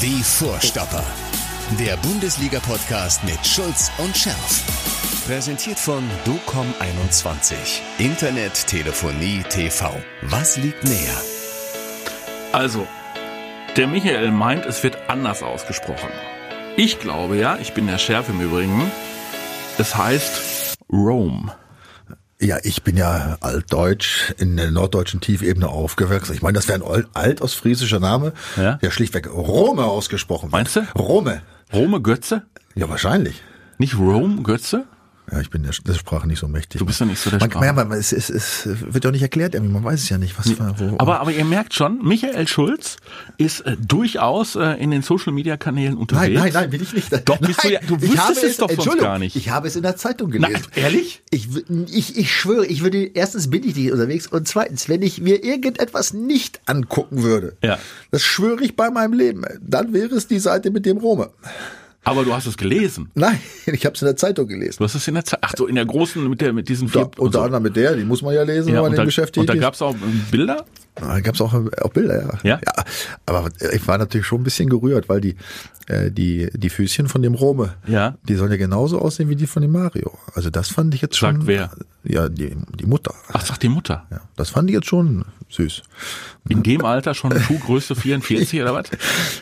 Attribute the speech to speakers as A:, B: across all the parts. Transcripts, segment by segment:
A: Die Vorstopper. Der Bundesliga-Podcast mit Schulz und Scherf. Präsentiert von DOCOM21. Internet, Telefonie, TV. Was liegt näher?
B: Also, der Michael meint, es wird anders ausgesprochen. Ich glaube ja, ich bin der Schärf im Übrigen. Es heißt Rome.
C: Ja, ich bin ja altdeutsch in der norddeutschen Tiefebene aufgewachsen. Ich meine, das wäre ein altostfriesischer Name,
B: Ja?
C: der schlichtweg Rome ausgesprochen wird.
B: Meinst du?
C: Rome.
B: Rome Götze?
C: Ja, wahrscheinlich.
B: Nicht Rome Götze?
C: Ja, ich bin der, der Sprache nicht so mächtig.
B: Du bist ja nicht so der
C: man,
B: Sprache.
C: Ja, man, es, es, es wird ja nicht erklärt, irgendwie. man weiß es ja nicht, was wo,
B: Aber, aber ihr merkt schon, Michael Schulz ist äh, durchaus äh, in den Social Media Kanälen unterwegs.
C: Nein, nein, nein, will ich nicht.
B: Doch, bist du ja- du wüsstest es doch sonst gar nicht.
C: Ich habe es in der Zeitung gelesen.
B: ehrlich?
C: Ich, ich, ich schwöre, ich würde, erstens bin ich nicht unterwegs und zweitens, wenn ich mir irgendetwas nicht angucken würde,
B: Ja.
C: das schwöre ich bei meinem Leben, dann wäre es die Seite mit dem Rome.
B: Aber du hast es gelesen.
C: Nein, ich habe es in der Zeitung gelesen.
B: Du hast es in der Zeit. Ach so, in der großen mit der mit diesen vier.
C: unter
B: so.
C: anderem mit der, die muss man ja lesen,
B: ja,
C: wenn man den beschäftigt
B: und da gab es auch ähm, Bilder.
C: Da gab es auch, auch Bilder, ja.
B: Ja?
C: Aber ich war natürlich schon ein bisschen gerührt, weil die, äh, die, die Füßchen von dem Rome,
B: Ja.
C: die sollen ja genauso aussehen wie die von dem Mario. Also das fand ich jetzt schon.
B: Sagt wer?
C: Ja, die, die Mutter.
B: Ach, sagt die Mutter.
C: Ja, das fand ich jetzt schon süß.
B: In dem Alter schon Schuhgröße 44 oder was?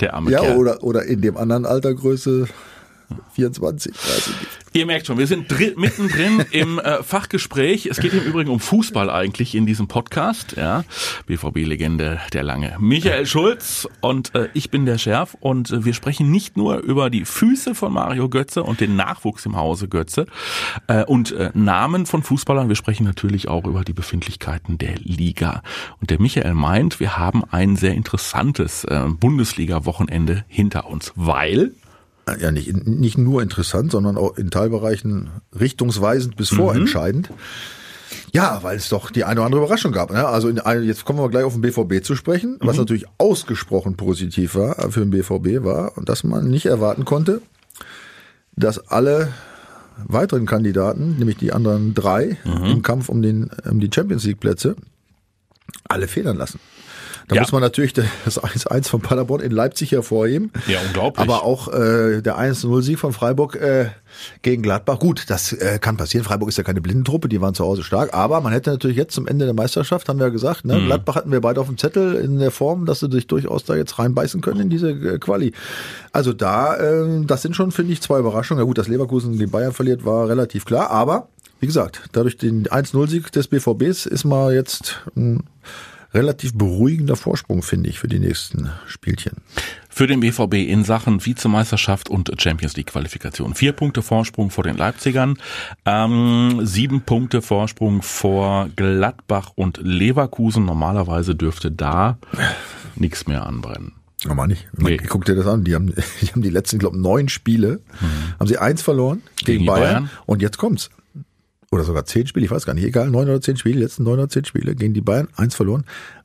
B: Der arme
C: Ja,
B: Kerl.
C: oder, oder in dem anderen Alter Größe 24, weiß ich nicht.
B: Ihr merkt schon, wir sind dri mittendrin im äh, Fachgespräch. Es geht im Übrigen um Fußball eigentlich in diesem Podcast. Ja, BVB-Legende der Lange. Michael Schulz und äh, ich bin der Schärf und äh, wir sprechen nicht nur über die Füße von Mario Götze und den Nachwuchs im Hause Götze äh, und äh, Namen von Fußballern. Wir sprechen natürlich auch über die Befindlichkeiten der Liga. Und der Michael meint, wir haben ein sehr interessantes äh, Bundesliga-Wochenende hinter uns, weil
C: Ja, nicht, nicht nur interessant, sondern auch in Teilbereichen richtungsweisend bis vorentscheidend. Ja, weil es doch die eine oder andere Überraschung gab. Ne? Also in, jetzt kommen wir gleich auf den BVB zu sprechen, was natürlich ausgesprochen positiv war für den BVB war und dass man nicht erwarten konnte, dass alle weiteren Kandidaten, nämlich die anderen drei im Kampf um, den, um die Champions League Plätze, alle federn lassen. Da
B: Ja.
C: muss man natürlich das 1-1 von Paderborn in Leipzig hervorheben.
B: Ja, unglaublich.
C: Aber auch äh, der 1-0-Sieg von Freiburg äh, gegen Gladbach. Gut, das äh, kann passieren. Freiburg ist ja keine Blindentruppe, die waren zu Hause stark. Aber man hätte natürlich jetzt zum Ende der Meisterschaft, haben wir ja gesagt,
B: Mhm.
C: ne, Gladbach hatten wir beide auf dem Zettel in der Form, dass sie sich durchaus da jetzt reinbeißen können in diese äh, Quali. Also da, äh, das sind schon, finde ich, zwei Überraschungen. Ja gut, dass Leverkusen den Bayern verliert, war relativ klar. Aber, wie gesagt, dadurch den 1-0-Sieg des BVBs ist mal jetzt ein relativ beruhigender Vorsprung, finde ich, für die nächsten Spielchen.
B: für den BVB in Sachen Vizemeisterschaft und Champions League Qualifikation. Vier Punkte Vorsprung vor den Leipzigern, ähm, sieben Punkte Vorsprung vor Gladbach und Leverkusen. Normalerweise dürfte da nichts mehr anbrennen.
C: Aber nicht.
B: Nee.
C: Guck dir das an. Die haben die, haben die letzten, glaube neun Spiele, haben sie eins verloren gegen,
B: Mhm. Gegen
C: Bayern.
B: Bayern.
C: Und jetzt kommt's. Oder sogar zehn Spiele, ich weiß gar nicht, egal, neun oder zehn Spiele, die letzten neun oder zehn Spiele gegen die Bayern, eins verloren.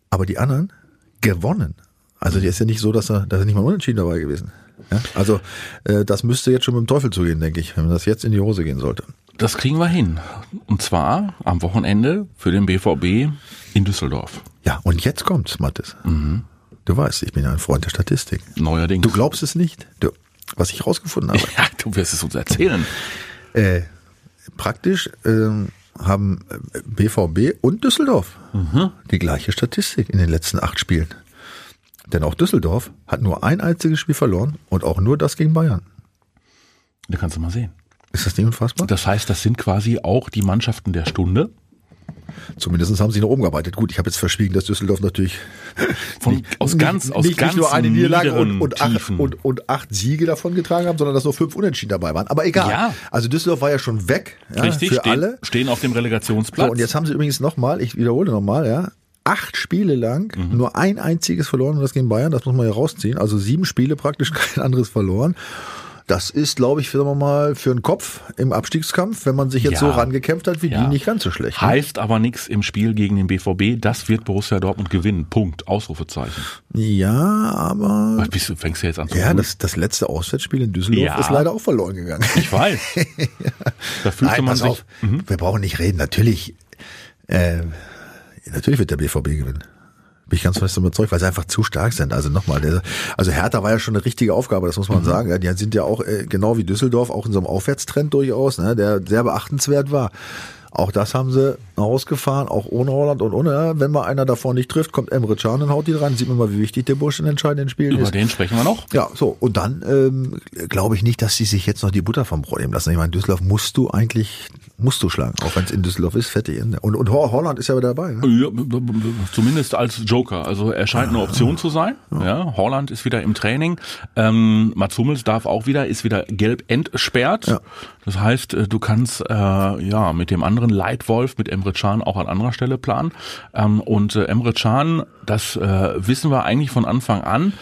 C: Aber die anderen gewonnen. Also die ist ja nicht so, dass er, dass er nicht mal unentschieden dabei gewesen. Ja? Also äh, das müsste jetzt schon mit dem Teufel zugehen, denke ich, wenn das jetzt in die Hose gehen sollte.
B: Das kriegen wir hin. Und zwar am Wochenende für den BVB in Düsseldorf.
C: Ja, und jetzt kommt's, Mathis. Du weißt, ich bin ja ein Freund der Statistik.
B: Neuerdings.
C: Du glaubst es nicht? Du, was ich rausgefunden habe.
B: Ja, du wirst es uns erzählen.
C: Äh, praktisch ähm, haben äh, BVB und Düsseldorf die gleiche Statistik in den letzten acht Spielen. Denn auch Düsseldorf hat nur ein einziges Spiel verloren und auch nur das gegen Bayern.
B: Da kannst du mal sehen.
C: Ist das nicht unfassbar?
B: Das heißt, das sind quasi auch die Mannschaften der Stunde.
C: Zumindest haben sie nach oben gearbeitet. Gut, ich habe jetzt verschwiegen, dass Düsseldorf natürlich
B: Von, aus ganz, aus
C: nicht,
B: ganz
C: nicht nur eine Niederlage und, und, acht, und, und acht Siege davon getragen haben, sondern dass nur fünf Unentschieden dabei waren. Aber egal.
B: Ja.
C: Also Düsseldorf war ja schon weg ja,
B: Richtig,
C: für
B: stehen,
C: alle.
B: stehen auf dem Relegationsplatz.
C: So, und jetzt haben sie übrigens nochmal, ich wiederhole nochmal, ja, acht Spiele lang
B: Mhm.
C: nur ein einziges verloren und das gegen Bayern, das muss man ja rausziehen. Also sieben Spiele praktisch kein anderes verloren. Das ist, glaube ich, sagen wir mal, für einen Kopf im Abstiegskampf, wenn man sich jetzt
B: Ja.
C: so rangekämpft hat wie
B: Ja.
C: die, nicht ganz so schlecht. ne?
B: Heißt aber nichts im Spiel gegen den BVB. Das wird Borussia Dortmund gewinnen. Punkt. Ausrufezeichen.
C: Ja, aber
B: Was bist du, fängst du jetzt an zu
C: ja, das, das letzte Auswärtsspiel in Düsseldorf
B: Ja.
C: ist leider auch verloren gegangen.
B: Ich weiß. Da fühlte
C: Nein,
B: man sich.
C: auf, wir brauchen nicht reden. Natürlich, äh, natürlich wird der BVB gewinnen. Bin ich ganz fest überzeugt, weil sie einfach zu stark sind. Also nochmal, also Hertha war ja schon eine richtige Aufgabe, das muss man mhm. sagen. Die sind ja auch, äh, genau wie Düsseldorf, auch in so einem Aufwärtstrend durchaus, ne, der sehr beachtenswert war. Auch das haben sie ausgefahren, auch ohne Holland und ohne. Wenn mal einer davon nicht trifft, kommt Emre Can und haut die dran. Sieht man mal, wie wichtig der Busch in entscheidenden Spielen
B: Über
C: ist.
B: Über den sprechen wir noch.
C: Ja, so. Und dann ähm, glaube ich nicht, dass sie sich jetzt noch die Butter vom Brot nehmen lassen. Ich meine, Düsseldorf musst du eigentlich, musst du schlagen, auch wenn es in Düsseldorf ist, fertig. Und, und Holland ist ja wieder dabei. Ne?
B: Ja, zumindest als Joker. Also er scheint eine Option zu sein. Ja, Holland ist wieder im Training. Ähm, Mats Hummels darf auch wieder, ist wieder gelb entsperrt. Ja. Das heißt, äh, du kannst äh, ja mit dem anderen Leitwolf, mit Emre Can auch an anderer Stelle planen. Ähm, und äh, Emre Can, das äh, wissen wir eigentlich von Anfang an,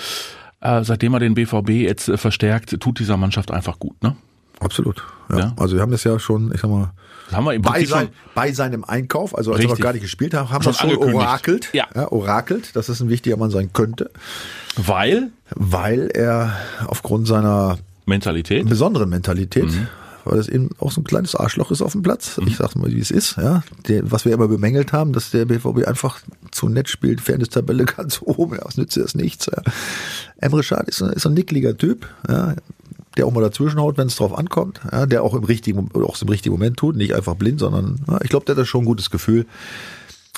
B: äh, seitdem er den BVB jetzt äh, verstärkt, tut dieser Mannschaft einfach gut, ne?
C: Absolut. Ja. ja. Also wir haben das ja schon, ich sag mal,
B: das haben wir im
C: bei, sein, bei seinem Einkauf, also als Richtig. wir noch gar nicht gespielt haben, haben wir schon orakelt. Ja. ja. Orakelt, dass es ein wichtiger Mann sein könnte.
B: Weil?
C: Weil er aufgrund seiner
B: Mentalität,
C: besonderen Mentalität, mhm weil das eben auch so ein kleines Arschloch ist auf dem Platz. Mhm. Ich sag mal, wie es ist, ja. Der, was wir immer bemängelt haben, dass der BVB einfach zu nett spielt, Fairness-Tabelle ganz oben, ja, was nützt das nichts, ja. Emre Schad ist, ist ein nickliger Typ, ja, der auch mal dazwischenhaut, wenn es drauf ankommt, ja, der auch im richtigen, auch im richtigen Moment tut, nicht einfach blind, sondern ja, ich glaube, der hat da schon ein gutes Gefühl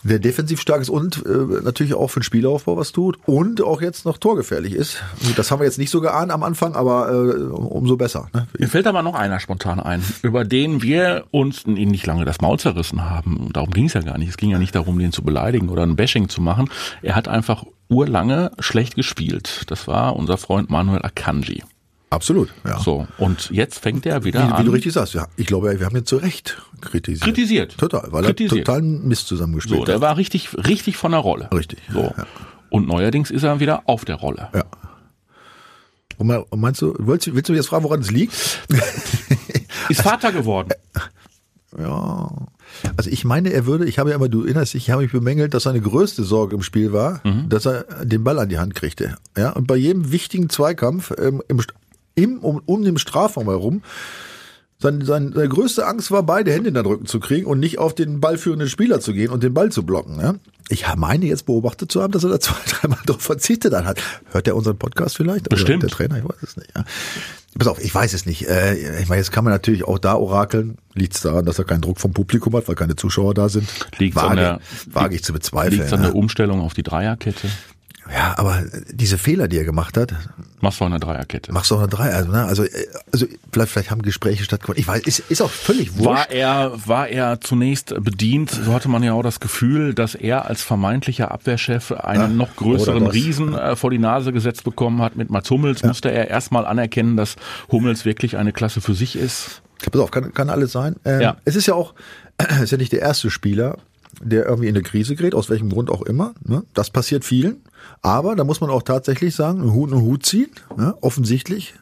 C: wer defensiv stark ist und äh, natürlich auch für den Spielaufbau was tut und auch jetzt noch torgefährlich ist. Das haben wir jetzt nicht so geahnt am Anfang, aber äh, umso besser. Ne?
B: Mir fällt aber noch einer spontan ein, über den wir uns nicht lange das Maul zerrissen haben. Darum ging es ja gar nicht. Es ging ja nicht darum, den zu beleidigen oder ein Bashing zu machen. Er hat einfach urlange schlecht gespielt. Das war unser Freund Manuel Akanji.
C: Absolut,
B: ja. So, und jetzt fängt er wieder
C: wie,
B: an.
C: Wie du richtig sagst, ja, ich glaube, wir haben ihn zu Recht kritisiert.
B: Kritisiert.
C: Total, weil kritisiert. er total Mist zusammengespielt
B: so, der war richtig, richtig von der Rolle.
C: Richtig.
B: So. Ja. Und neuerdings ist er wieder auf der Rolle.
C: Ja. Und meinst du, willst, willst du jetzt fragen, woran es liegt?
B: ist Vater geworden.
C: Ja. Also ich meine, er würde, ich habe ja immer, du erinnerst dich, ich habe mich bemängelt, dass seine größte Sorge im Spiel war, mhm. dass er den Ball an die Hand kriegte. Ja, und bei jedem wichtigen Zweikampf ähm, im, im, um, um den Strafraum herum. Sein, sein, seine größte Angst war, beide Hände in den Rücken zu kriegen und nicht auf den ballführenden Spieler zu gehen und den Ball zu blocken. Ja? Ich meine jetzt beobachtet zu haben, dass er da zwei, dreimal darauf verzichtet hat. Hört er unseren Podcast vielleicht?
B: Bestimmt.
C: der Trainer, ich weiß es nicht. Ja. Pass auf, ich weiß es nicht. Äh, ich meine, jetzt kann man natürlich auch da orakeln. Liegt es daran, dass er keinen Druck vom Publikum hat, weil keine Zuschauer da sind?
B: Liegt wage, an der,
C: wage ich zu bezweifeln.
B: Liegt an der Umstellung auf die Dreierkette?
C: Ja, aber diese Fehler, die er gemacht hat.
B: Machst du auch eine Dreierkette.
C: Machst du auch eine Dreier, also, ne? also, also vielleicht, vielleicht haben Gespräche stattgefunden. Ich weiß, ist, ist auch völlig wurscht.
B: War er, war er zunächst bedient, so hatte man ja auch das Gefühl, dass er als vermeintlicher Abwehrchef einen ja, noch größeren Riesen äh, vor die Nase gesetzt bekommen hat. Mit Mats Hummels ja. musste er erstmal anerkennen, dass Hummels wirklich eine Klasse für sich ist.
C: Pass auf, kann, kann alles sein. Ähm, ja. Es ist ja auch, ist ja nicht der erste Spieler, der irgendwie in eine Krise gerät, aus welchem Grund auch immer. Ne? Das passiert vielen. Aber da muss man auch tatsächlich sagen, einen Hut und Hut ziehen. Ne? Offensichtlich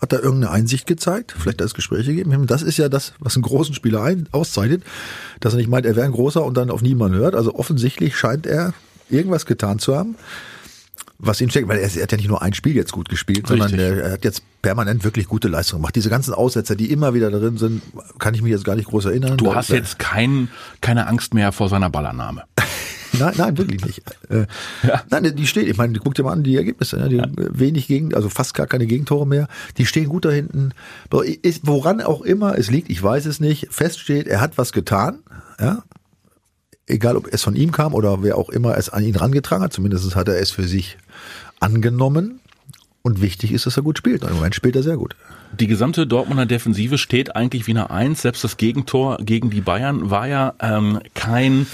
C: hat er irgendeine Einsicht gezeigt, vielleicht hat es Gespräche gegeben. Das ist ja das, was einen großen Spieler ein, auszeichnet, dass er nicht meint, er wäre ein großer und dann auf niemanden hört. Also offensichtlich scheint er irgendwas getan zu haben, was ihn steckt, weil er, er hat ja nicht nur ein Spiel jetzt gut gespielt, Richtig. sondern er, er, hat jetzt permanent wirklich gute Leistungen gemacht. Diese ganzen Aussetzer, die immer wieder drin sind, kann ich mich jetzt gar nicht groß erinnern.
B: Du hast jetzt kein, keine Angst mehr vor seiner Ballannahme.
C: Nein, nein, wirklich nicht. Äh, ja. Nein, die steht, ich meine, guck dir mal an die Ergebnisse, ne? die ja. wenig gegen, also fast gar keine Gegentore mehr. Die stehen gut da hinten. Woran auch immer es liegt, ich weiß es nicht. Fest steht, er hat was getan, ja. Egal, ob es von ihm kam oder wer auch immer es an ihn rangetragen hat, zumindest hat er es für sich angenommen. Und wichtig ist, dass er gut spielt. Und Im Moment spielt er sehr gut.
B: Die gesamte Dortmunder Defensive steht eigentlich wie eine Eins. Selbst das Gegentor gegen die Bayern war ja ähm, kein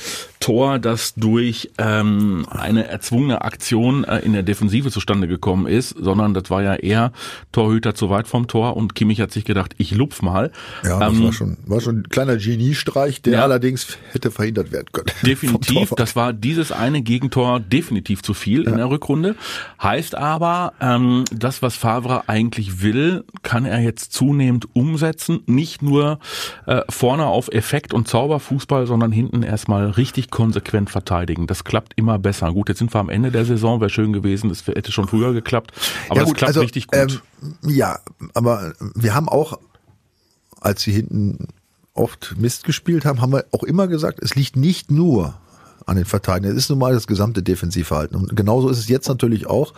B: Tor, das durch ähm, eine erzwungene Aktion äh, in der Defensive zustande gekommen ist, sondern das war ja eher Torhüter zu weit vom Tor und Kimmich hat sich gedacht, ich lupf mal.
C: Ja, das ähm, war schon, war schon ein kleiner Geniestreich, der ja, allerdings hätte verhindert werden können.
B: Definitiv, das war dieses eine Gegentor definitiv zu viel ja. in der Rückrunde. Heißt aber, ähm, das, was Favre eigentlich will, kann er jetzt zunehmend umsetzen. Nicht nur äh, vorne auf Effekt und Zauberfußball, sondern hinten erstmal richtig konsequent verteidigen. Das klappt immer besser. Gut, jetzt sind wir am Ende der Saison, wäre schön gewesen, das hätte schon früher geklappt, aber ja, gut, klappt also, richtig gut.
C: Ähm, ja, aber wir haben auch, als sie hinten oft Mist gespielt haben, haben wir auch immer gesagt, es liegt nicht nur an den Verteidigern. Es ist nun mal das gesamte Defensivverhalten. Und genauso ist es jetzt natürlich auch.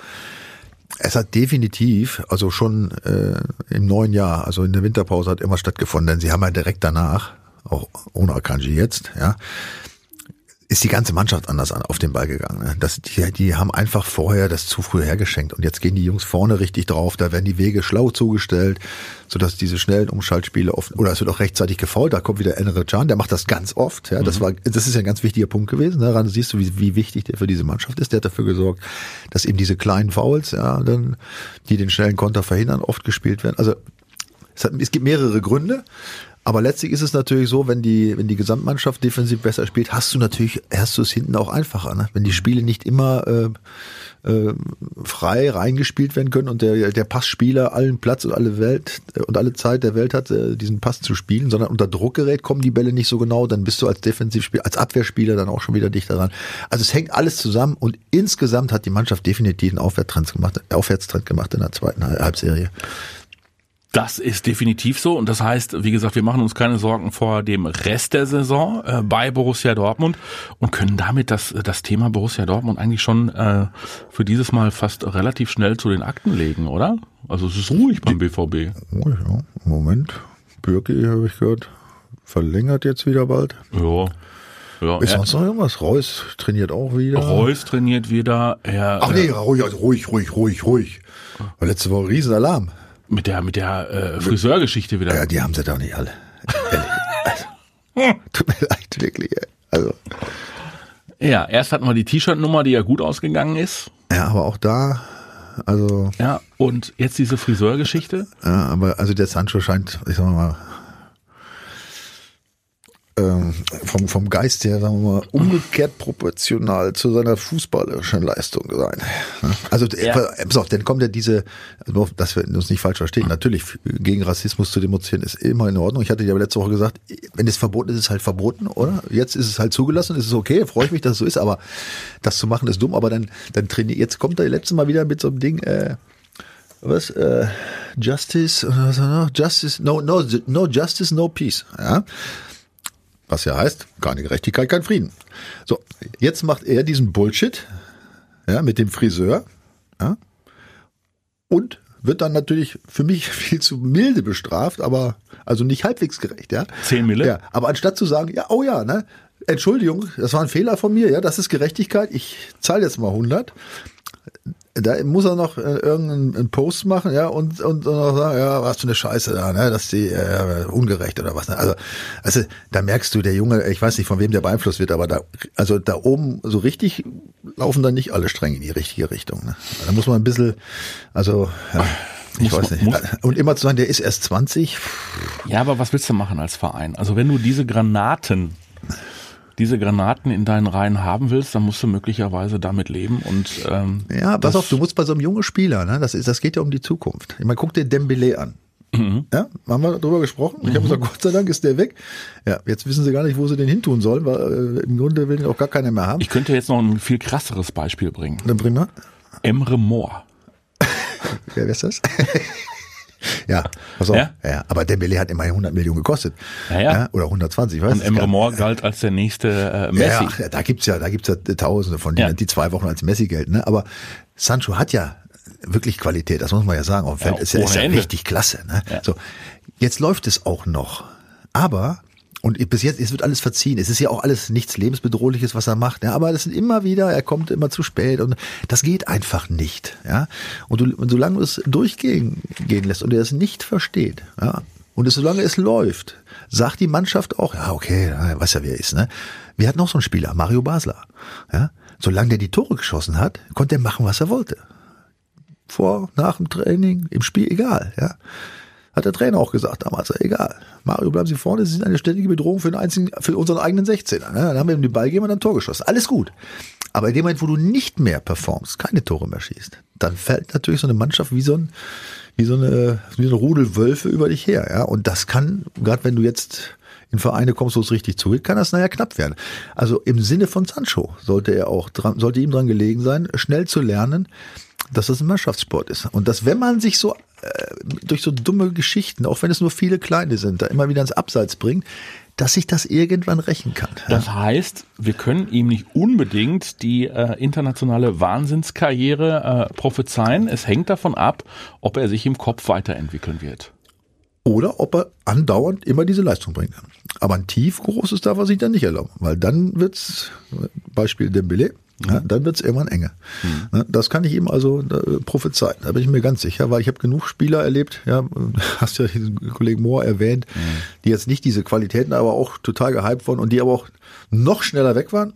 C: Es hat definitiv, also schon äh, im neuen Jahr, also in der Winterpause hat immer stattgefunden, denn sie haben ja direkt danach, auch ohne Akanji jetzt, ja, ist die ganze Mannschaft anders auf den Ball gegangen. Ne? Das, die, die haben einfach vorher das zu früh hergeschenkt und jetzt gehen die Jungs vorne richtig drauf, da werden die Wege schlau zugestellt, sodass diese schnellen Umschaltspiele oft, oder es wird auch rechtzeitig gefault, da kommt wieder Enre Can, der macht das ganz oft, ja, das mhm. war, das ist ja ein ganz wichtiger Punkt gewesen, ne? daran siehst du, wie, wie wichtig der für diese Mannschaft ist, der hat dafür gesorgt, dass eben diese kleinen Fouls, ja, dann, die den schnellen Konter verhindern, oft gespielt werden, also es, hat, es gibt mehrere Gründe, aber letztlich ist es natürlich so, wenn die, wenn die Gesamtmannschaft defensiv besser spielt, hast du natürlich, hast du es hinten auch einfacher. Ne? Wenn die Spiele nicht immer äh, äh, frei reingespielt werden können und der, der Passspieler allen Platz und alle Welt äh, und alle Zeit der Welt hat, äh, diesen Pass zu spielen, sondern unter Druck gerät, kommen die Bälle nicht so genau, dann bist du als Defensivspieler, als Abwehrspieler dann auch schon wieder dichter dran. Also es hängt alles zusammen und insgesamt hat die Mannschaft definitiv einen Aufwärtstrend gemacht, Aufwärtstrend gemacht in der zweiten Halbserie.
B: Das ist definitiv so und das heißt, wie gesagt, wir machen uns keine Sorgen vor dem Rest der Saison äh, bei Borussia Dortmund und können damit das, das Thema Borussia Dortmund eigentlich schon äh, für dieses Mal fast relativ schnell zu den Akten legen, oder? Also es ist ruhig beim BVB.
C: Ruhig, ja. Moment. Birki, habe ich gehört, verlängert jetzt wieder bald.
B: Ja.
C: Ja, ist sonst noch irgendwas? Reus trainiert auch wieder.
B: Reus trainiert wieder. Er,
C: Ach nee, ruhig, ruhig, ruhig, ruhig, ruhig. War letzte Woche Riesenalarm.
B: Mit der, mit der äh, Friseurgeschichte wieder.
C: Ja, die haben sie doch nicht alle. also, tut mir leid, wirklich. Also.
B: Ja, erst hatten wir die T-Shirt-Nummer, die ja gut ausgegangen ist.
C: Ja, aber auch da, also.
B: Ja, und jetzt diese Friseurgeschichte.
C: Ja, aber also der Sancho scheint, ich sag mal, ähm, vom, vom Geist her, sagen wir mal, umgekehrt proportional zu seiner fußballerischen Leistung sein. Also, ja. pass auf, dann kommt ja diese, also, dass wir uns nicht falsch verstehen, natürlich gegen Rassismus zu demonstrieren ist immer in Ordnung. Ich hatte ja letzte Woche gesagt, wenn es verboten ist, ist es halt verboten, oder? Jetzt ist es halt zugelassen, ist es okay, freue ich mich, dass es so ist, aber das zu machen ist dumm, aber dann, dann trainiert, jetzt kommt er letztes Mal wieder mit so einem Ding, äh, was, äh, Justice, was noch? Justice, no, no, no Justice, no Peace, ja. Was ja heißt, keine Gerechtigkeit, kein Frieden. So, jetzt macht er diesen Bullshit, ja, mit dem Friseur, ja, und wird dann natürlich für mich viel zu milde bestraft, aber also nicht halbwegs gerecht, ja.
B: Zehn Mille?
C: Ja, aber anstatt zu sagen, ja, oh ja, ne, Entschuldigung, das war ein Fehler von mir, ja, das ist Gerechtigkeit, ich zahle jetzt mal 100, da muss er noch äh, irgendeinen Post machen, ja, und, und, und noch sagen, ja, was für eine Scheiße da, ne, dass die äh, ungerecht oder was. Ne? Also, also, da merkst du, der Junge, ich weiß nicht, von wem der beeinflusst wird, aber da, also da oben so richtig laufen dann nicht alle Stränge in die richtige Richtung. Ne? Da muss man ein bisschen, also, ja. Ich muss, weiß nicht. Muss, und immer zu sagen, der ist erst 20.
B: Ja, aber was willst du machen als Verein? Also wenn du diese Granaten diese Granaten in deinen Reihen haben willst, dann musst du möglicherweise damit leben und ähm,
C: ja, pass auf, du musst bei so einem jungen Spieler, ne, das ist, das geht ja um die Zukunft. Ich meine, guck dir Dembele an. Mhm. Ja, haben wir darüber gesprochen? Ich mhm. habe gesagt, Gott sei Dank ist der weg. Ja, jetzt wissen sie gar nicht, wo sie den hintun sollen, weil äh, im Grunde will ihn auch gar keiner mehr haben.
B: Ich könnte jetzt noch ein viel krasseres Beispiel bringen.
C: Dann bring mal.
B: Emre Moore.
C: wer ist das? Ja, pass auf. Ja? ja, aber Dembele hat immerhin 100 Millionen gekostet.
B: Ja, ja. ja
C: oder 120, weiß
B: Und Emre Moore galt als der nächste äh, Messi. Ja,
C: ja, da gibt's ja, da gibt's ja Tausende von denen, die zwei Wochen als Messi gelten. Ne? Aber Sancho hat ja wirklich Qualität, das muss man ja sagen. Auf dem Feld ist ja, ist ja richtig klasse. Ne? So, jetzt läuft es auch noch. Aber und bis jetzt, es wird alles verziehen. Es ist ja auch alles nichts lebensbedrohliches, was er macht. Ja, aber das sind immer wieder, er kommt immer zu spät und das geht einfach nicht. Ja, und, du, und solange du es durchgehen gehen lässt und er es nicht versteht, ja, und es, solange es läuft, sagt die Mannschaft auch, ja, okay, weiß ja, wer er ist, ne? Wir hatten noch so einen Spieler, Mario Basler. Ja, solange der die Tore geschossen hat, konnte er machen, was er wollte. Vor, nach dem Training, im Spiel, egal, ja. Hat der Trainer auch gesagt damals, egal. Mario, bleiben Sie vorne, Sie sind eine ständige Bedrohung für, den einzigen, für unseren eigenen 16er. Ne? Dann haben wir ihm den Ball gegeben und dann Tor geschossen. Alles gut. Aber in dem Moment, wo du nicht mehr performst, keine Tore mehr schießt, dann fällt natürlich so eine Mannschaft wie so ein, wie so eine, wie so eine Rudel Wölfe über dich her, ja. Und das kann, gerade wenn du jetzt in Vereine kommst, wo es richtig zugeht, kann das nachher knapp werden. Also im Sinne von Sancho sollte er auch dran, sollte ihm dran gelegen sein, schnell zu lernen, dass das ein Mannschaftssport ist. Und dass, wenn man sich so äh, durch so dumme Geschichten, auch wenn es nur viele kleine sind, da immer wieder ins Abseits bringt, dass sich das irgendwann rächen kann.
B: Das heißt, wir können ihm nicht unbedingt die äh, internationale Wahnsinnskarriere äh, prophezeien. Es hängt davon ab, ob er sich im Kopf weiterentwickeln wird.
C: Oder ob er andauernd immer diese Leistung bringen kann. Aber ein tief großes darf er sich dann nicht erlauben, weil dann wird's, Beispiel Dembele, ja, dann wird's irgendwann enge.
B: Mhm.
C: Das kann ich ihm also äh, prophezeien, da bin ich mir ganz sicher, weil ich habe genug Spieler erlebt, ja, hast ja diesen Kollegen Mohr erwähnt,
B: Mhm.
C: die jetzt nicht diese Qualitäten, aber auch total gehypt wurden und die aber auch noch schneller weg waren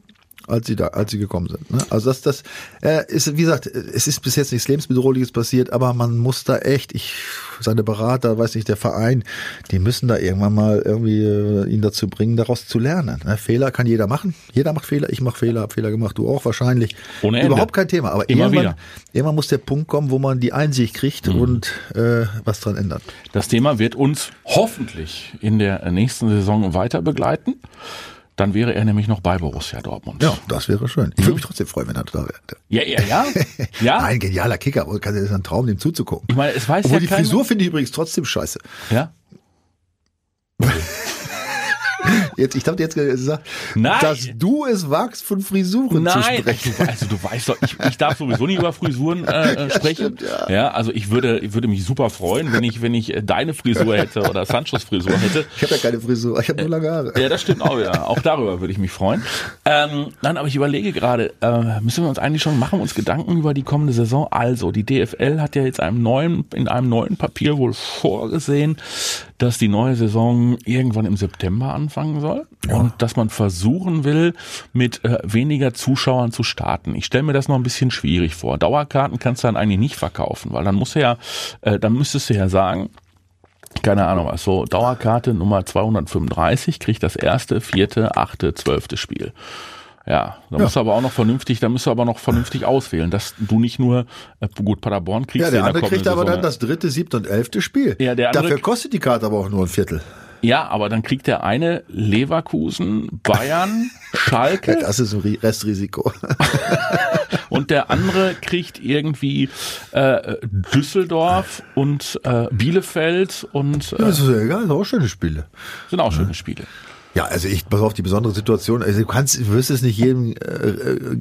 C: als sie da, als sie gekommen sind. Ne? Also das, das äh, ist, wie gesagt, es ist bis jetzt nichts lebensbedrohliches passiert, aber man muss da echt, ich, seine Berater, weiß nicht, der Verein, die müssen da irgendwann mal irgendwie äh, ihn dazu bringen, daraus zu lernen. Ne? Fehler kann jeder machen. Jeder macht Fehler. Ich mache Fehler, hab Fehler gemacht, du auch wahrscheinlich.
B: Ohne Ende.
C: Überhaupt kein Thema. Aber
B: Immer
C: irgendwann,
B: wieder.
C: irgendwann muss der Punkt kommen, wo man die Einsicht kriegt und äh, was dran ändert.
B: Das Thema wird uns hoffentlich in der nächsten Saison weiter begleiten. Dann wäre er nämlich noch bei Borussia Dortmund.
C: Ja, das wäre schön. Ich würde mich trotzdem freuen, wenn er da wäre.
B: ja, ja. Ja, ja.
C: Ein genialer Kicker, das ist ein Traum, dem zuzugucken.
B: Ich meine, es weiß
C: Obwohl
B: ja
C: die
B: keiner-
C: Frisur finde ich übrigens trotzdem scheiße.
B: Ja.
C: Jetzt, ich habe jetzt gesagt,
B: Nein.
C: dass du es wagst, von Frisuren zu
B: Nein,
C: sprechen.
B: du, also du weißt doch, ich, ich darf sowieso nicht über Frisuren äh, äh, sprechen.
C: stimmt, ja.
B: ja. also ich würde, ich würde mich super freuen, wenn ich, wenn ich äh, deine Frisur hätte oder Sanchos Frisur hätte.
C: Ich habe ja keine Frisur, ich habe nur lange Haare.
B: Ja, das stimmt auch wieder. Auch darüber würde ich mich freuen. Ähm, nein, aber ich überlege gerade, äh, müssen wir uns eigentlich schon machen, uns Gedanken über die kommende Saison. Also, die DFL hat ja jetzt einem neuen, in einem neuen Papier wohl vorgesehen, dass die neue Saison irgendwann im September anfangen soll und dass man versuchen will, mit äh, weniger Zuschauern zu starten. Ich stelle mir das noch ein bisschen schwierig vor. Dauerkarten kannst du dann eigentlich nicht verkaufen, weil dann muss ja, äh, dann müsstest du ja sagen, keine Ahnung was, so Dauerkarte Nummer 235 kriegt das erste, vierte, achte, zwölfte Spiel. Ja, da musst du aber auch noch vernünftig, da musst du aber noch vernünftig auswählen, dass du nicht nur, äh, gut, Paderborn kriegst
C: Ja, der andere kriegt aber dann
B: Saison.
C: das dritte, siebte und elfte Spiel.
B: Ja, der andere-
C: Dafür kostet die Karte aber auch nur ein Viertel.
B: Ja, aber dann kriegt der eine Leverkusen, Bayern, Schalke
C: Das ist ein Ri- Restrisiko.
B: und der andere kriegt irgendwie äh, Düsseldorf und äh, Bielefeld und äh,
C: Das ist ja egal, sind auch schöne Spiele.
B: sind auch schöne Spiele.
C: Ja, also ich, pass auf, die besondere Situation, also du kannst, du wirst es nicht jedem, äh, äh,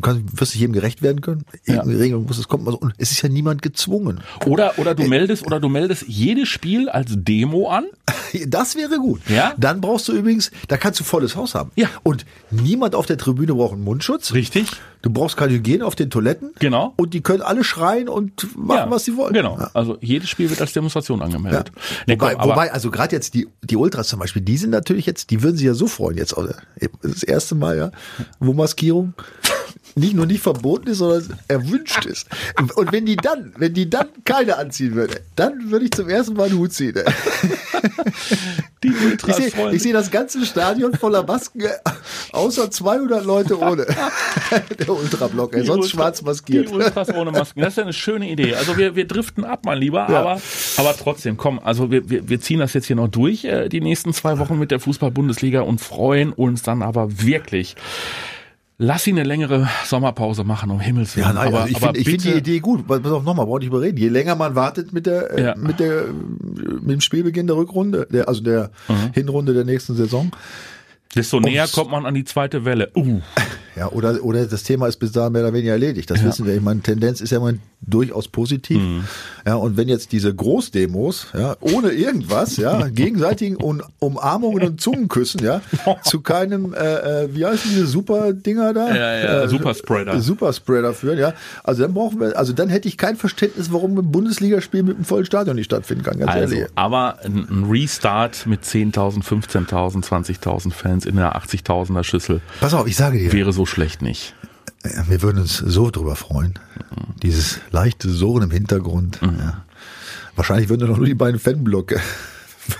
C: kannst, wirst nicht jedem gerecht werden können. Irgendeine Regelung muss es kommen. Also, und es ist ja niemand gezwungen.
B: Oder oder du meldest oder du meldest jedes Spiel als Demo an.
C: Das wäre gut.
B: Ja?
C: Dann brauchst du übrigens, da kannst du volles Haus haben.
B: Ja.
C: Und niemand auf der Tribüne braucht einen Mundschutz.
B: Richtig.
C: Du brauchst keine Hygiene auf den Toiletten.
B: Genau.
C: Und die können alle schreien und machen, was sie wollen.
B: Genau.
C: Ja.
B: Also jedes Spiel wird als Demonstration
C: Ja.
B: angemeldet. Nee,
C: wobei,
B: komm,
C: wobei, also gerade jetzt die, die Ultras zum Beispiel, die sind natürlich jetzt, die würden sich ja so freuen jetzt. Oder? Das erste Mal, ja, wo Maskierung nicht nur nicht verboten ist, sondern erwünscht ist. Und wenn die dann, wenn die dann keine anziehen würde, dann würde ich zum ersten Mal einen Hut ziehen.
B: die
C: Ich
B: Ultras
C: sehe ich seh das ganze Stadion voller Masken, äh, außer 200 Leute ohne. Der Ultrablock, ey, sonst
B: Ultra-
C: schwarz maskiert.
B: Die Ultras ohne Masken. Das ist ja eine schöne Idee. Also wir, wir driften ab, mein Lieber,
C: Ja.
B: aber, aber trotzdem, komm, also wir, wir, wir ziehen das jetzt hier noch durch, äh, die nächsten zwei Wochen mit der Fußball-Bundesliga und freuen uns dann aber wirklich. Lass sie eine längere Sommerpause machen, um Himmels Willen.
C: Ja, nein,
B: aber,
C: also ich finde find die Idee gut. Pass auf, nochmal, brauche ich überreden. Je länger man wartet mit der, äh,
B: Ja.
C: mit der, mit dem Spielbeginn der Rückrunde, der, also der
B: Mhm.
C: Hinrunde der nächsten Saison.
B: desto näher kommt man an die zweite Welle. Uh.
C: Ja, oder, oder das Thema ist bis dahin mehr oder weniger erledigt. Das wissen wir. Ich meine, Tendenz ist ja immer durchaus positiv.
B: Mhm.
C: Ja, und wenn jetzt diese Großdemos, ja, ohne irgendwas, ja, gegenseitigen Un Umarmungen und Zungenküssen, ja, zu keinem, äh, äh, wie heißen diese Super-Dinger da?
B: Ja, ja,
C: äh,
B: Superspreader.
C: Superspreader führen, ja. Also dann brauchen wir, also dann hätte ich kein Verständnis, warum ein Bundesligaspiel mit einem vollen Stadion nicht stattfinden kann, ganz
B: Also,
C: ehrlich.
B: aber ein Restart mit 10.000, 15.000, 20.000 Fans in der 80.000er Schüssel
C: Pass auf, ich sage dir,
B: wäre so schlecht nicht.
C: Wir würden uns so drüber freuen. Dieses leichte Surren im Hintergrund.
B: Mhm.
C: Ja. Wahrscheinlich würden nur die beiden Fanblöcke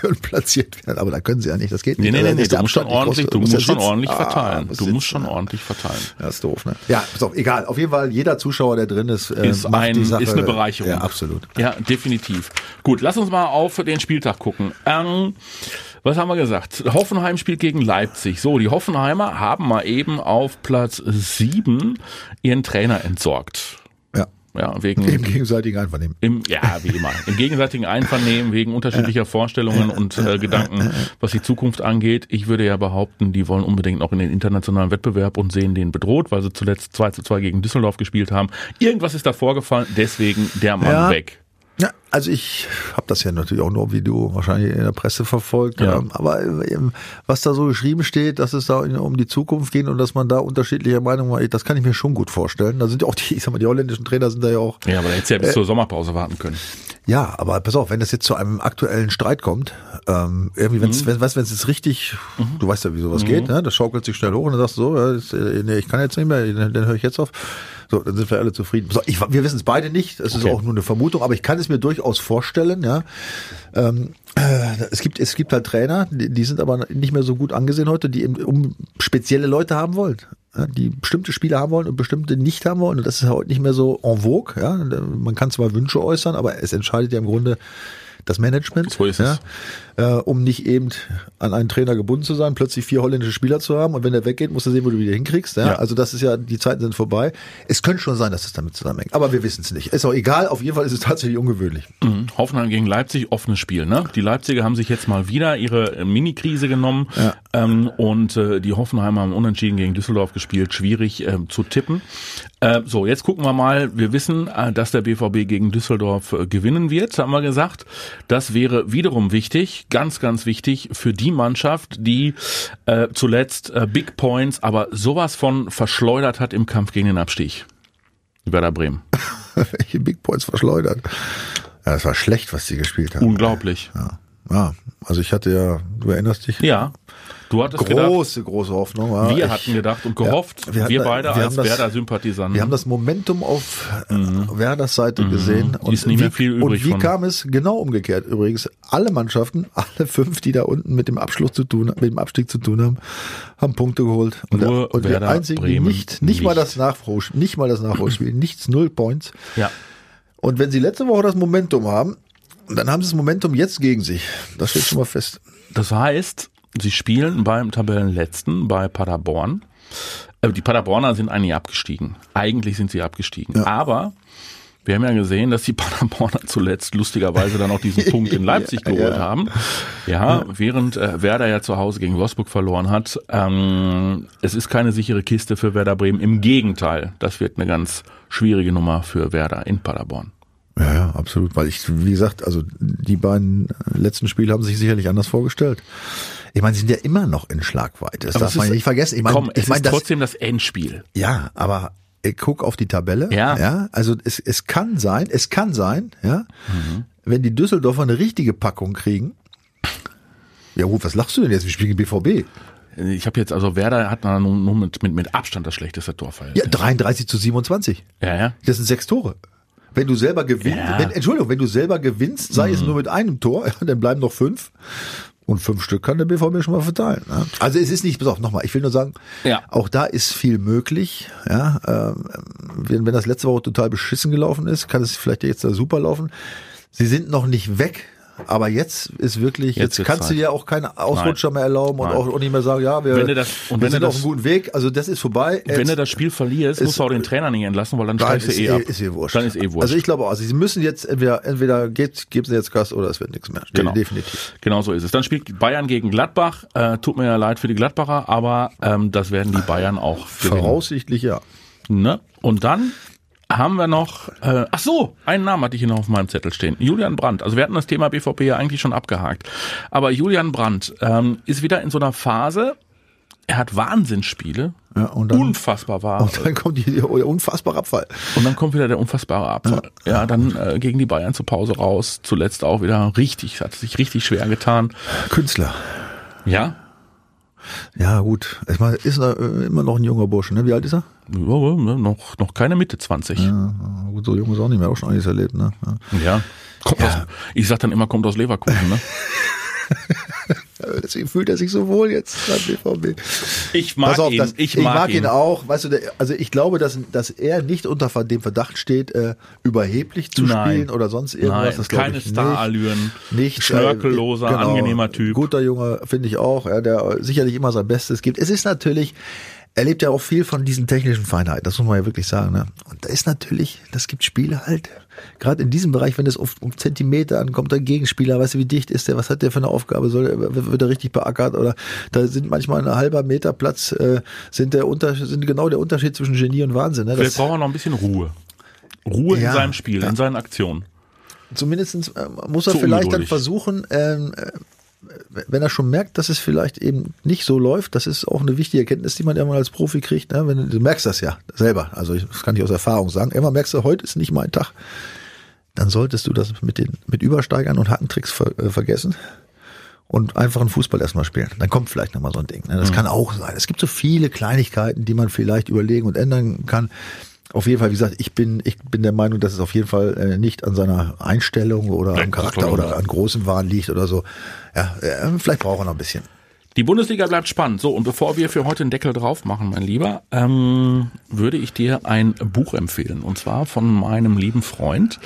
C: würden platziert werden, aber da können sie ja nicht. Das geht
B: Nee,
C: nicht.
B: nee, nee, nee
C: ist
B: du musst schon ordentlich, du
C: muss ja
B: musst schon
C: sitzen.
B: ordentlich
C: Ah,
B: verteilen.
C: muss
B: Du musst schon ordentlich verteilen.
C: Ja, ist doof, ne? Ja, pass auf, egal. Auf jeden Fall, jeder Zuschauer, der drin ist, äh,
B: Ist,
C: macht
B: ein,
C: die Sache.
B: ist eine Bereicherung.
C: Ja, absolut.
B: Ja, definitiv. Gut, lass uns mal auf den Spieltag gucken. Ähm, was haben wir gesagt? Hoffenheim spielt gegen Leipzig. So, die Hoffenheimer haben mal eben auf Platz sieben ihren Trainer entsorgt.
C: Ja.
B: Wegen
C: Im gegenseitigen Einvernehmen.
B: im, ja, wie immer. Im gegenseitigen Einvernehmen wegen unterschiedlicher Vorstellungen und äh, Gedanken, was die Zukunft angeht. Ich würde ja behaupten, die wollen unbedingt noch in den internationalen Wettbewerb und sehen den bedroht, weil sie zuletzt 2 zu 2 gegen Düsseldorf gespielt haben. Irgendwas ist da vorgefallen, deswegen der Mann
C: Ja.
B: weg.
C: Ja, also ich habe das ja natürlich auch nur, wie du wahrscheinlich in der Presse verfolgt.
B: Ja.
C: Ähm, aber ähm, was da so geschrieben steht, dass es da um die Zukunft geht und dass man da unterschiedlicher Meinung war, das kann ich mir schon gut vorstellen. Da sind ja auch die, ich sag mal, die holländischen Trainer sind da ja auch.
B: Ja, aber da hättest du ja bis zur Sommerpause warten können.
C: Ja, aber pass auf, wenn das jetzt zu einem aktuellen Streit kommt, ähm, irgendwie, wenn's, wenn, weißt, wenn es jetzt richtig, du weißt ja, wie sowas geht, ne? Das schaukelt sich schnell hoch und dann sagst du so, ja, das, äh, nee, ich kann jetzt nicht mehr, dann, dann höre ich jetzt auf. So, dann sind wir alle zufrieden. So, ich, wir wissen es beide nicht, es ist
B: Okay.
C: auch nur eine Vermutung, aber ich kann es mir durchaus vorstellen, ja. Ähm, äh, es gibt, es gibt halt Trainer, die, sind aber nicht mehr so gut angesehen heute, die eben um spezielle Leute haben wollen. Die bestimmte Spieler haben wollen und bestimmte nicht haben wollen. Und das ist heute nicht mehr so en vogue. Ja. Man kann zwar Wünsche äußern, aber es entscheidet ja im Grunde das Management,
B: So ist
C: ja, äh, um nicht eben an einen Trainer gebunden zu sein, plötzlich vier holländische Spieler zu haben und wenn der weggeht, musst du sehen, wo du wieder hinkriegst. Ja?
B: Ja.
C: Also das ist ja, die Zeiten sind vorbei. Es könnte schon sein, dass es damit zusammenhängt, aber wir wissen es nicht. Ist auch egal, auf jeden Fall ist es tatsächlich ungewöhnlich.
B: Mhm. Hoffenheim gegen Leipzig, offenes Spiel. Ne? Die Leipziger haben sich jetzt mal wieder ihre äh, Mini-Krise genommen ähm, und äh, die Hoffenheimer haben unentschieden gegen Düsseldorf gespielt. Schwierig ähm, zu tippen. Äh, so, jetzt gucken wir mal. Wir wissen, äh, dass der BVB gegen Düsseldorf äh, gewinnen wird, haben wir gesagt. Das wäre wiederum wichtig, ganz, ganz wichtig für die Mannschaft, die äh, zuletzt äh, Big Points, aber sowas von verschleudert hat im Kampf gegen den Abstieg. Werder Bremen.
C: Welche Big Points verschleudert. Ja, das war schlecht, was sie gespielt haben.
B: Unglaublich.
C: Ja. ja, also ich hatte ja, du erinnerst dich?
B: Ja. Du hattest gedacht,
C: Große, große Hoffnung. Ja,
B: Wir
C: ich-
B: hatten gedacht und gehofft,
C: Ja,
B: wir,
C: wir hatten-
B: beide
C: wir
B: als
C: haben das-
B: Werder-Sympathisanten.
C: Wir haben das Momentum auf äh, Werders Seite gesehen.
B: Mhm. Ist nicht
C: wie,
B: mehr viel übrig
C: Und wie
B: von.
C: kam es genau umgekehrt? Übrigens, alle Mannschaften, alle fünf, die da unten mit dem Abschluss zu tun, mit dem Abstieg zu tun haben, haben Punkte geholt. Und,
B: Nur
C: und
B: Werder
C: der einzige, die
B: Bremen
C: nicht, nicht mal
B: nicht.
C: das Nachholspiel, nicht mal das Nachholspiel, nichts, null Points.
B: ja.
C: Und wenn sie letzte Woche das Momentum haben, dann haben sie das Momentum jetzt gegen sich. Das steht schon mal fest.
B: Das heißt, sie spielen beim Tabellenletzten bei Paderborn. Äh, Die Paderborner sind eigentlich abgestiegen. Eigentlich sind sie abgestiegen. Aber wir haben ja gesehen, dass die Paderborner zuletzt lustigerweise dann auch diesen Punkt in Leipzig
C: Ja,
B: geholt
C: ja.
B: haben. Ja, während äh, Werder ja zu Hause gegen Wolfsburg verloren hat. Ähm, es ist keine sichere Kiste für Werder Bremen. Im Gegenteil, das wird eine ganz schwierige Nummer für Werder in Paderborn.
C: Ja, ja, absolut. Weil ich, wie gesagt, also die beiden letzten Spiele haben sich sicherlich anders vorgestellt. Ich meine, sie sind ja immer noch in Schlagweite. Das
B: Aber
C: darf man
B: ist-
C: nicht vergessen. Ich meine,
B: Komm, es
C: ich meine,
B: ist
C: das,
B: trotzdem das Endspiel.
C: ja, aber ich guck auf die Tabelle.
B: Ja.
C: ja also es, es kann sein, es kann sein, ja,
B: Mhm.
C: wenn die Düsseldorfer eine richtige Packung kriegen. Ja gut, was lachst du denn jetzt? Wir spielen BVB.
B: Ich habe jetzt, also Werder hat nur, mit, mit, mit Abstand das schlechteste Torverhältnis.
C: Ja, 33 zu 27.
B: ja, ja.
C: Das sind sechs Tore. Wenn du selber gewinnst,
B: Ja.
C: wenn, Entschuldigung, wenn du selber gewinnst, sei es nur mit einem Tor, dann bleiben noch fünf. Und fünf Stück kann der BVB schon mal verteilen. Ne? Also es ist nicht, pass auf, nochmal, ich will nur sagen,
B: Ja.
C: auch da ist viel möglich. Ja, ähm, wenn, wenn das letzte Woche total beschissen gelaufen ist, kann es vielleicht jetzt da super laufen. Sie sind noch nicht weg. Aber jetzt ist wirklich,
B: Jetzt
C: jetzt, kannst du
B: Zeit.
C: dir auch keine Ausrutscher
B: Nein.
C: mehr erlauben und
B: Nein.
C: auch, nicht mehr sagen, ja, wir,
B: Wenn du das- und
C: wir
B: wenn
C: sind
B: du
C: auf
B: das-
C: einem guten Weg. Also das ist vorbei.
B: Wenn
C: Jetzt-
B: du das Spiel verlierst, musst du auch den Trainer nicht entlassen, weil dann steigst du
C: ist,
B: eh
C: eh,
B: ab.
C: ist eh wurscht.
B: Dann ist eh wurscht.
C: Also ich glaube auch, also sie müssen jetzt entweder, entweder geht, geben sie jetzt Gas oder es wird nichts mehr.
B: Genau.
C: Definitiv.
B: Genau so ist es. Dann spielt Bayern gegen Gladbach. Äh, tut mir ja leid für die Gladbacher, aber ähm, das werden die Bayern auch gewinnen.
C: Voraussichtlich ja.
B: Ne? Und dann haben wir noch, äh, ach so, einen Namen hatte ich hier noch auf meinem Zettel stehen. Julian Brandt. Also wir hatten das Thema BVB ja eigentlich schon abgehakt. Aber Julian Brandt ähm, ist wieder in so einer Phase, er hat Wahnsinnsspiele,
C: ja und, dann,
B: unfassbar wahr.
C: und dann kommt die, der unfassbare Abfall.
B: Und dann kommt wieder der unfassbare Abfall. Ja, dann äh, gegen die Bayern zur Pause raus. Zuletzt auch wieder richtig, hat sich richtig schwer getan.
C: Künstler.
B: Ja,
C: Ja gut, ich meine, ist er, äh, immer noch ein junger Bursche. Ne? Wie alt ist er?
B: ja ne, noch, noch keine Mitte 20. Ja.
C: Ja, gut, so jung ist er auch nicht mehr, auch schon einiges erlebt. Ne? Ja.
B: Kommt Aus, ich sag dann immer, kommt aus Leverkusen. Ne?
C: Äh, Deswegen fühlt er sich so wohl jetzt beim BVB.
B: Ich mag
C: auf,
B: ihn.
C: das,
B: ich mag, ihn.
C: auch. Weißt du, also ich glaube, dass, dass er nicht unter dem Verdacht steht, äh, überheblich zu
B: Nein.
C: spielen oder sonst irgendwas.
B: Nein,
C: das
B: keine
C: ich.
B: Starallüren.
C: nicht
B: Schnörkelloser,
C: äh, genau.
B: angenehmer Typ.
C: Guter Junge, finde ich auch, ja, der sicherlich immer sein Bestes gibt. Es ist natürlich, erlebt ja auch viel von diesen technischen Feinheiten, das muss man ja wirklich sagen. Ne? Und da ist natürlich, das gibt Spiele halt, gerade in diesem Bereich, wenn es um, um Zentimeter ankommt, der Gegenspieler, weißt du, wie dicht ist der, was hat der für eine Aufgabe, soll er, wird er richtig beackert oder da sind manchmal ein halber Meter Platz, äh, sind der Unter sind genau der Unterschied zwischen Genie und Wahnsinn. Ne? Das,
B: Vielleicht braucht er noch ein bisschen Ruhe. Ruhe
C: Ja.
B: in seinem Spiel, in seinen Aktionen.
C: Zumindestens äh, muss er
B: Zu
C: vielleicht dann versuchen, ähm, äh, wenn er schon merkt, dass es vielleicht eben nicht so läuft, das ist auch eine wichtige Erkenntnis, die man irgendwann als Profi kriegt. Ne? Wenn, du merkst das ja selber, also ich, das kann ich aus Erfahrung sagen. Irgendwann merkst du, heute ist nicht mein Tag. Dann solltest du das mit den mit Übersteigern und Hackentricks ver, äh, vergessen und einfach einen Fußball erstmal spielen. Dann kommt vielleicht nochmal so ein Ding. Ne? Das kann auch sein. Es gibt so viele Kleinigkeiten, die man vielleicht überlegen und ändern kann. Auf jeden Fall, wie gesagt, ich bin, ich bin der Meinung, dass es auf jeden Fall äh, nicht an seiner Einstellung oder
B: Nein,
C: am Charakter oder an großen Waren liegt oder so. Ja, äh, vielleicht braucht er noch ein bisschen.
B: Die Bundesliga bleibt spannend. So, und bevor wir für heute den Deckel drauf machen, mein Lieber, ähm, würde ich dir ein Buch empfehlen. Und zwar von meinem lieben Freund,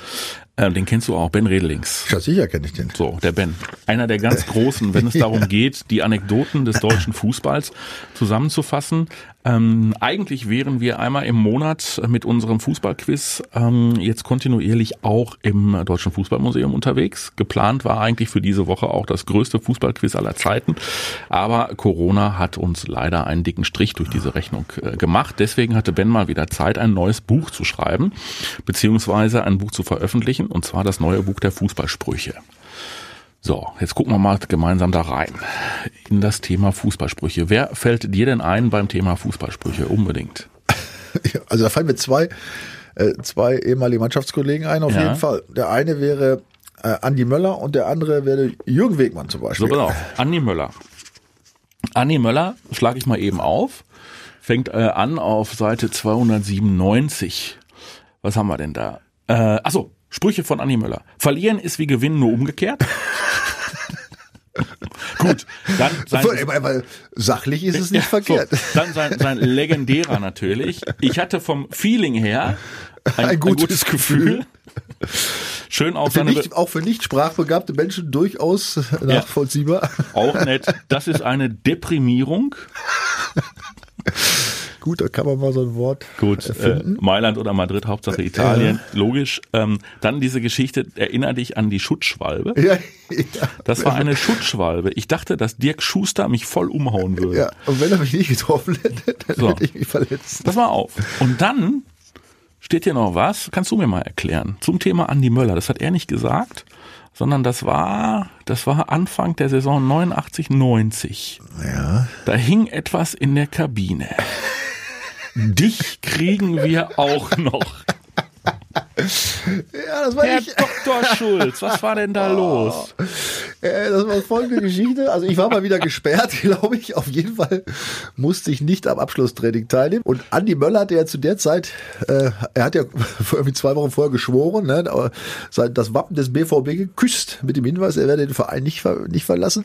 B: äh, den kennst du auch, Ben Redelings.
C: Ja, sicher kenne ich den.
B: So, der Ben. Einer der ganz großen, wenn es darum geht, die Anekdoten des deutschen Fußballs zusammenzufassen. Ähm, eigentlich wären wir einmal im Monat mit unserem Fußballquiz ähm, jetzt kontinuierlich auch im Deutschen Fußballmuseum unterwegs. Geplant war eigentlich für diese Woche auch das größte Fußballquiz aller Zeiten. Aber Corona hat uns leider einen dicken Strich durch diese Rechnung äh, gemacht. Deswegen hatte Ben mal wieder Zeit, ein neues Buch zu schreiben, beziehungsweise ein Buch zu veröffentlichen, und zwar das neue Buch der Fußballsprüche. So, jetzt gucken wir mal gemeinsam da rein in das Thema Fußballsprüche. Wer fällt dir denn ein beim Thema Fußballsprüche unbedingt?
C: Also da fallen mir zwei, äh, zwei ehemalige Mannschaftskollegen ein, auf
B: Ja.
C: jeden Fall. Der eine wäre äh, Andi Möller und der andere wäre Jürgen Wegmann zum
B: So,
C: Beispiel.
B: pass auf. Andi Möller. Andi Möller, schlage ich mal eben auf, fängt äh, an auf Seite 297. Was haben wir denn da? Äh, achso, Sprüche von Andi Möller. Verlieren ist wie gewinnen, nur umgekehrt. Gut, dann sein,
C: Weil- weil- Sachlich ist es nicht
B: Ja,
C: verkehrt.
B: So, dann sein, sein legendärer natürlich. Ich hatte vom Feeling her ein,
C: Ein gutes Gefühl.
B: Schön auch
C: Für nicht, auch für nicht sprachbegabte Menschen durchaus nachvollziehbar.
B: auch nett. Das ist eine Deprimierung.
C: Gut, da kann man mal so ein Wort
B: Gut, äh. Mailand oder Madrid, Hauptsache Italien, logisch. Ähm, dann diese Geschichte, erinnere dich an die Schutzschwalbe.
C: ja, ja,
B: Das war eine Schutzschwalbe. Ich dachte, dass Dirk Schuster mich voll umhauen würde.
C: ja. Und wenn er mich nicht getroffen hätte, dann
B: So.
C: hätte ich mich verletzt.
B: Pass mal auf. Und dann steht hier noch was, kannst du mir mal erklären, zum Thema Andi Möller. Das hat er nicht gesagt, sondern das war, das war Anfang der Saison 89, 90.
C: Ja.
B: Da hing etwas in der Kabine. Dich kriegen wir auch noch.
C: Ja, das war
B: Herr
C: ich.
B: Dr. Schulz, was war denn da los?
C: Äh, das war folgende Geschichte. Also ich war mal wieder gesperrt, glaube ich. Auf jeden Fall musste ich nicht am Abschlusstraining teilnehmen. Und Andi Möller hatte ja zu der Zeit, äh, er hat ja irgendwie zwei Wochen vorher geschworen, ne, aber das Wappen des BVB geküsst mit dem Hinweis, er werde den Verein nicht, ver nicht verlassen.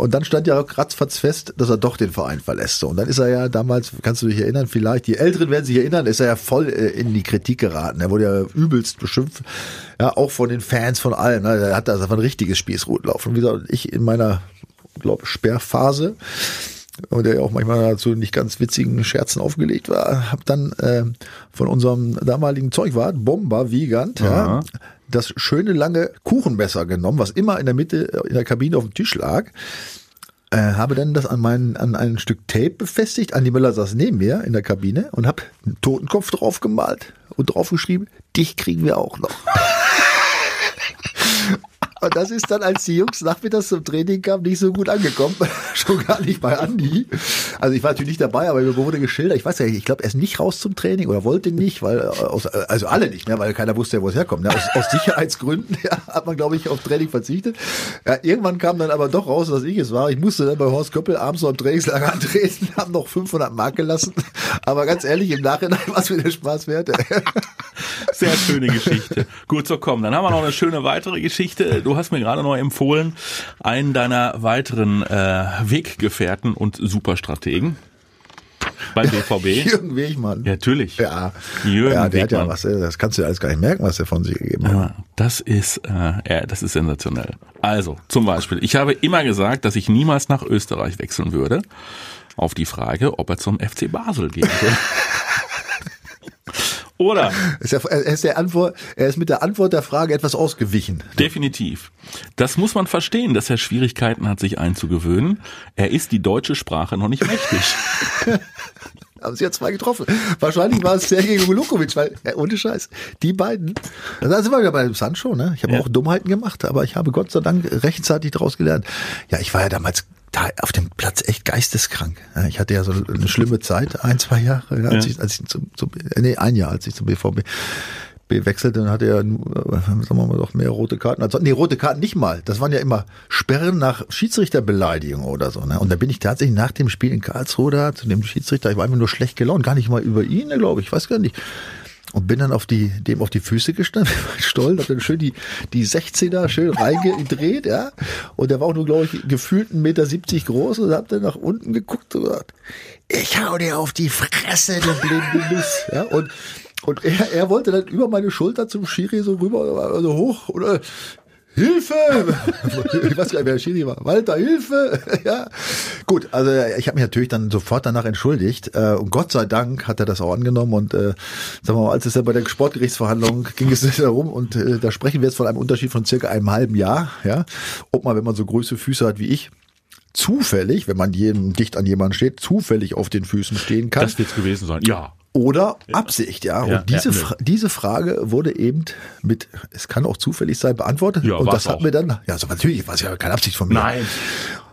C: Und dann stand ja ratzfatz fest, dass er doch den Verein verlässt. Und dann ist er ja damals, kannst du dich erinnern, vielleicht, die Älteren werden sich erinnern, ist er ja voll äh, in die Kritik geraten. Er wurde ja übelst beschimpft, ja, auch von den Fans, von allen. Ne? Er hat da einfach ein richtiges Spießrutenlauf. Und wie gesagt, ich in meiner, glaube Sperrphase, und der ja auch manchmal zu nicht ganz witzigen Scherzen aufgelegt war, habe dann äh, von unserem damaligen Zeugwart, Bomber Wiegand, ja, das schöne lange Kuchenmesser genommen, was immer in der Mitte äh, in der Kabine auf dem Tisch lag, äh, habe dann das an, mein, an ein Stück Tape befestigt. Andi Möller saß neben mir in der Kabine und habe einen Totenkopf drauf gemalt und draufgeschrieben, dich kriegen wir auch noch. Und das ist dann, als die Jungs nachmittags zum Training kamen, nicht so gut angekommen. Schon gar nicht bei Andi. Also ich war natürlich nicht dabei, aber mir wurde geschildert. Ich weiß ja, ich glaube, er ist nicht raus zum Training oder wollte nicht, weil, äh, aus, äh, also alle nicht, ne, weil keiner wusste ja, wo es herkommt. Ne. Aus, aus Sicherheitsgründen ja, hat man, glaube ich, auf Training verzichtet. Ja, irgendwann kam dann aber doch raus, dass ich es war. Ich musste dann bei Horst Köppel abends noch im Trainingslager antreten, haben noch 500 Mark gelassen. Aber ganz ehrlich, im Nachhinein war es mir der Spaß wert.
B: Sehr schöne Geschichte. Gut, so komm, dann haben wir noch eine schöne weitere Geschichte. Du hast mir gerade noch empfohlen, einen deiner weiteren äh, Weggefährten und Superstrategen beim BVB.
C: Jürgen Wegmann.
B: Ja, natürlich.
C: Ja,
B: Jürgen
C: ja der hat ja was, äh, das kannst du ja alles gar nicht merken, was er von sich gegeben hat.
B: Ja, das ist, äh, ja, das ist sensationell. Also, zum Beispiel, ich habe immer gesagt, dass ich niemals nach Österreich wechseln würde. auf die Frage, ob er zum FC Basel gehen will. Oder?
C: Ist er, er, ist der Antwort, er ist mit der Antwort der Frage etwas ausgewichen.
B: Definitiv. Das muss man verstehen, dass er Schwierigkeiten hat, sich einzugewöhnen. Er ist die deutsche Sprache noch nicht mächtig.
C: Haben sie ja zwei getroffen. Wahrscheinlich war es Sergej Golukovic, weil, ja, ohne Scheiß, die beiden. Da sind wir wieder bei Sancho, ne? Ich habe ja. auch Dummheiten gemacht, aber ich habe Gott sei Dank rechtzeitig daraus gelernt. Ja, ich war ja damals da auf dem Platz echt geisteskrank. Ich hatte ja so eine schlimme Zeit, ein, zwei Jahre, als ja. ich, als ich zum, zum, nee, ein Jahr, als ich zum BVB wechselte, dann hatte er, sagen wir mal, doch mehr rote Karten. Also, nee, rote Karten nicht mal. Das waren ja immer Sperren nach Schiedsrichterbeleidigung oder so. Ne? Und da bin ich tatsächlich nach dem Spiel in Karlsruhe da zu dem Schiedsrichter, ich war einfach nur schlecht gelaunt, gar nicht mal über ihn, glaube ich, ich weiß gar nicht und bin dann auf die, dem auf die Füße gestanden, stolz, hab dann schön die, die 16er schön reingedreht, ja. Und der war auch nur, glaube ich, gefühlt 1,70 Meter groß und hab dann nach unten geguckt und gesagt, ich hau dir auf die Fresse, du blinde Nuss, ja. Und, und er, er wollte dann über meine Schulter zum Schiri so rüber, also hoch, oder Hilfe! ich weiß gar nicht, wer Schiri war. Walter, Hilfe! ja. Gut, also ich habe mich natürlich dann sofort danach entschuldigt. Äh, und Gott sei Dank hat er das auch angenommen. Und äh, sagen wir mal, als es ja bei der Sportgerichtsverhandlung ging es darum, und äh, da sprechen wir jetzt von einem Unterschied von circa einem halben Jahr, ja, ob man, wenn man so große Füße hat wie ich, zufällig, wenn man jedem dicht an jemanden steht, zufällig auf den Füßen stehen kann.
B: Das wird's gewesen sein, ja
C: oder Absicht, ja. Und diese, ja, diese Frage wurde eben mit, es kann auch zufällig sein, beantwortet. Ja, und das hat auch. mir dann, ja, so natürlich war es ja keine Absicht von mir.
B: Nein.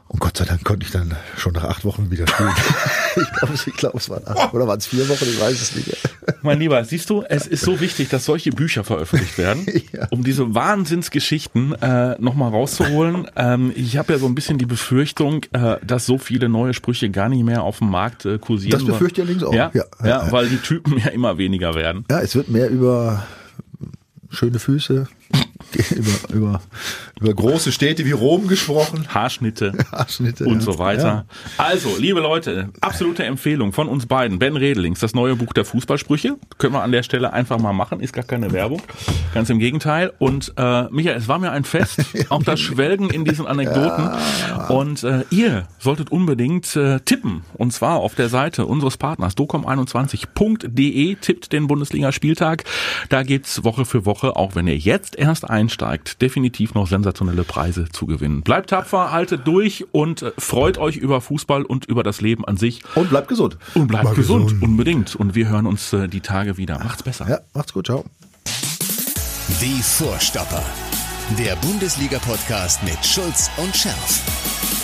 C: Und Gott sei Dank konnte ich dann schon nach acht Wochen wieder spielen. ich glaube, ich glaub, es waren acht oder waren es vier Wochen, ich weiß es nicht.
B: mein Lieber, siehst du, es ist so wichtig, dass solche Bücher veröffentlicht werden, ja. um diese Wahnsinnsgeschichten äh, nochmal rauszuholen. Ähm, ich habe ja so ein bisschen die Befürchtung, äh, dass so viele neue Sprüche gar nicht mehr auf dem Markt äh, kursieren.
C: Das befürchte ich allerdings auch.
B: Ja, ja, ja, ja, weil die Typen ja immer weniger werden.
C: Ja, es wird mehr über schöne Füße, über, über, über große Städte wie Rom gesprochen.
B: Haarschnitte, Haarschnitte und ja. so weiter. Ja. Also, liebe Leute, absolute Empfehlung von uns beiden. Ben Redelings, das neue Buch der Fußballsprüche. Können wir an der Stelle einfach mal machen. Ist gar keine Werbung. Ganz im Gegenteil. Und äh, Michael, es war mir ein Fest. auch das Schwelgen in diesen Anekdoten. Ja. Und äh, ihr solltet unbedingt äh, tippen. Und zwar auf der Seite unseres Partners docom21.de. Tippt den Bundesliga-Spieltag. Da gibt's Woche für Woche, auch wenn ihr jetzt erst einsteigt, definitiv noch sensationelle Preise zu gewinnen. Bleibt tapfer, haltet durch und äh, freut euch über Fußball und über das Leben an sich.
C: Und bleibt gesund.
B: Und bleibt gesund, gesund, unbedingt. Und wir hören uns äh, die Tage wieder. Macht's besser.
C: Ja, macht's gut, ciao.
A: Die Vorstopper. Der Bundesliga-Podcast mit Schulz und Scherf.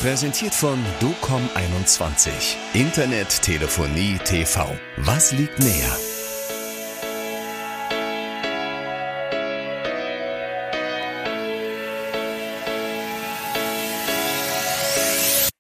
A: Präsentiert von DOCOM21. Internet, Telefonie, TV. Was liegt näher?